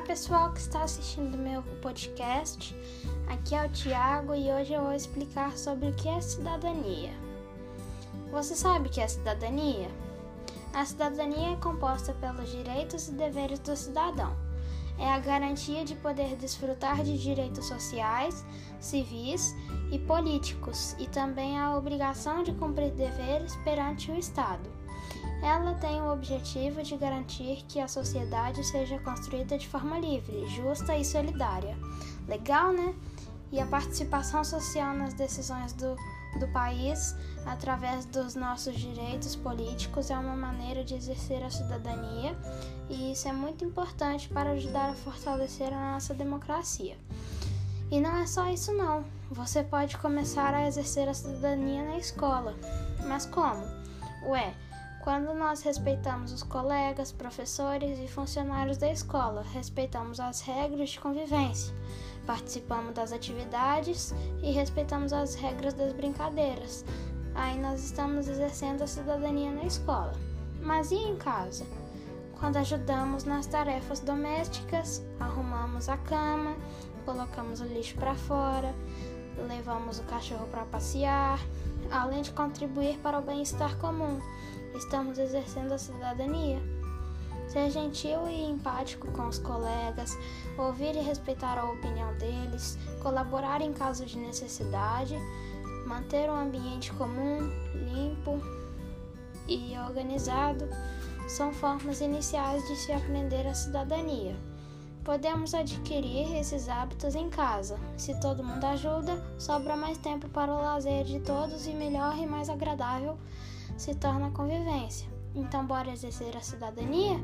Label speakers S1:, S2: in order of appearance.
S1: pessoal que está assistindo meu podcast. Aqui é o Tiago e hoje eu vou explicar sobre o que é cidadania. Você sabe o que é cidadania? A cidadania é composta pelos direitos e deveres do cidadão. É a garantia de poder desfrutar de direitos sociais, civis e políticos e também a obrigação de cumprir deveres perante o Estado. Ela tem o objetivo de garantir que a sociedade seja construída de forma livre, justa e solidária. Legal, né? E a participação social nas decisões do, do país, através dos nossos direitos políticos, é uma maneira de exercer a cidadania e isso é muito importante para ajudar a fortalecer a nossa democracia. E não é só isso, não. Você pode começar a exercer a cidadania na escola. Mas como? Ué, quando nós respeitamos os colegas, professores e funcionários da escola, respeitamos as regras de convivência, participamos das atividades e respeitamos as regras das brincadeiras, aí nós estamos exercendo a cidadania na escola. Mas e em casa? Quando ajudamos nas tarefas domésticas, arrumamos a cama, colocamos o lixo para fora, levamos o cachorro para passear, além de contribuir para o bem-estar comum estamos exercendo a cidadania. Ser gentil e empático com os colegas, ouvir e respeitar a opinião deles, colaborar em caso de necessidade, manter um ambiente comum, limpo e organizado são formas iniciais de se aprender a cidadania. Podemos adquirir esses hábitos em casa. Se todo mundo ajuda, sobra mais tempo para o lazer de todos e melhor e mais agradável se torna a convivência. Então, bora exercer a cidadania?